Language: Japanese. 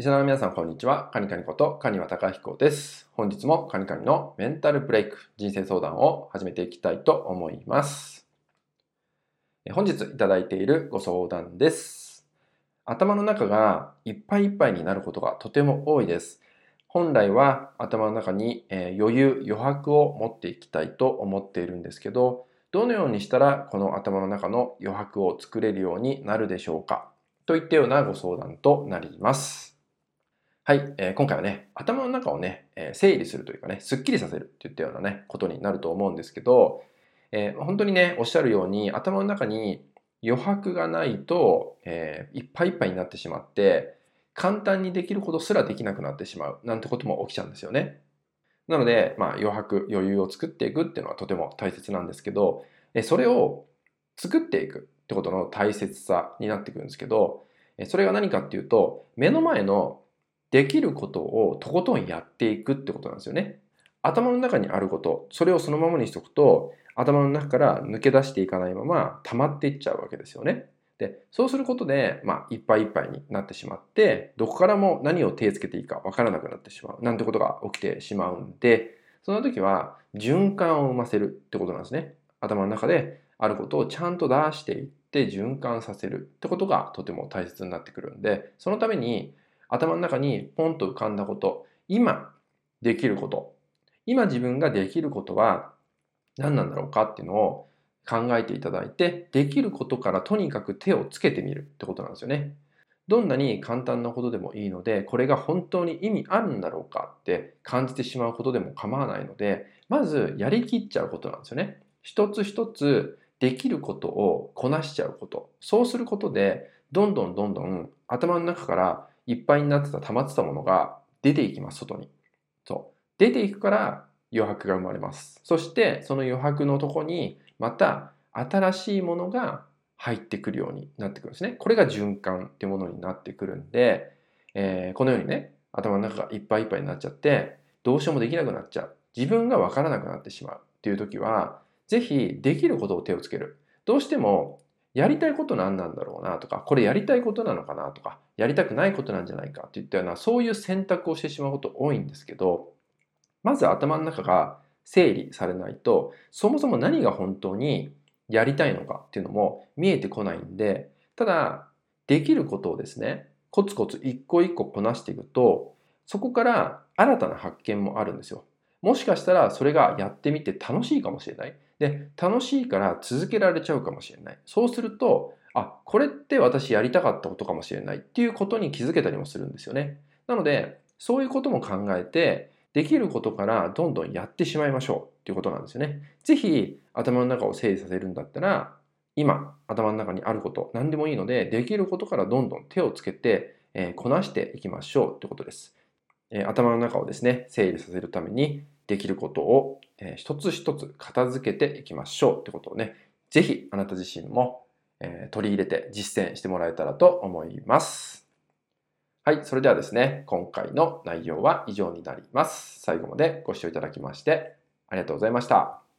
リスナーの皆さん、こんにちは。カニカニこと、カニワタカヒコです。本日もカニカニのメンタルブレイク、人生相談を始めていきたいと思います。本日いただいているご相談です。頭の中がいっぱいいっぱいになることがとても多いです。本来は頭の中に余裕、余白を持っていきたいと思っているんですけど、どのようにしたらこの頭の中の余白を作れるようになるでしょうか？といったようなご相談となります。はい、えー、今回はね、頭の中をね、えー、整理するというかね、すっきりさせるっていったようなね、ことになると思うんですけど、えー、本当にね、おっしゃるように、頭の中に余白がないと、えー、いっぱいいっぱいになってしまって、簡単にできることすらできなくなってしまう、なんてことも起きちゃうんですよね。なので、まあ、余白、余裕を作っていくっていうのはとても大切なんですけど、それを作っていくってことの大切さになってくるんですけど、それが何かっていうと、目の前のできることをとことんやっていくってことなんですよね。頭の中にあること、それをそのままにしておくと、頭の中から抜け出していかないまま溜まっていっちゃうわけですよね。で、そうすることで、まあ、いっぱいいっぱいになってしまって、どこからも何を手つけていいかわからなくなってしまう、なんてことが起きてしまうんで、その時は循環を生ませるってことなんですね。頭の中であることをちゃんと出していって循環させるってことがとても大切になってくるんで、そのために頭の中にポンと浮かんだこと、今できること、今自分ができることは何なんだろうかっていうのを考えていただいて、できることからとにかく手をつけてみるってことなんですよね。どんなに簡単なことでもいいので、これが本当に意味あるんだろうかって感じてしまうことでも構わないので、まずやりきっちゃうことなんですよね。一つ一つできることをこなしちゃうこと。そうすることで、どんどんどんどん頭の中からいっぱいになってた溜まってたものが出ていきます、外に。そう。出ていくから余白が生まれます。そしてその余白のとこにまた新しいものが入ってくるようになってくるんですね。これが循環っていうものになってくるんで、えー、このようにね、頭の中がいっぱいいっぱいになっちゃって、どうしようもできなくなっちゃう。自分がわからなくなってしまうっていう時は、ぜひできることを手をつける。どうしてもやりたいこと何なんだろうなとか、これやりたいことなのかなとか、やりたくないことなんじゃないかっていったような、そういう選択をしてしまうこと多いんですけど、まず頭の中が整理されないと、そもそも何が本当にやりたいのかっていうのも見えてこないんで、ただ、できることをですね、コツコツ一個一個こなしていくと、そこから新たな発見もあるんですよ。もしかしたらそれがやってみて楽しいかもしれない。で、楽しいから続けられちゃうかもしれない。そうすると、あ、これって私やりたかったことかもしれないっていうことに気づけたりもするんですよね。なので、そういうことも考えて、できることからどんどんやってしまいましょうっていうことなんですよね。ぜひ頭の中を整理させるんだったら、今頭の中にあること何でもいいので、できることからどんどん手をつけて、えー、こなしていきましょうってことです。え、頭の中をですね、整理させるためにできることを、え、一つ一つ片付けていきましょうってことをね、ぜひあなた自身も、え、取り入れて実践してもらえたらと思います。はい、それではですね、今回の内容は以上になります。最後までご視聴いただきましてありがとうございました。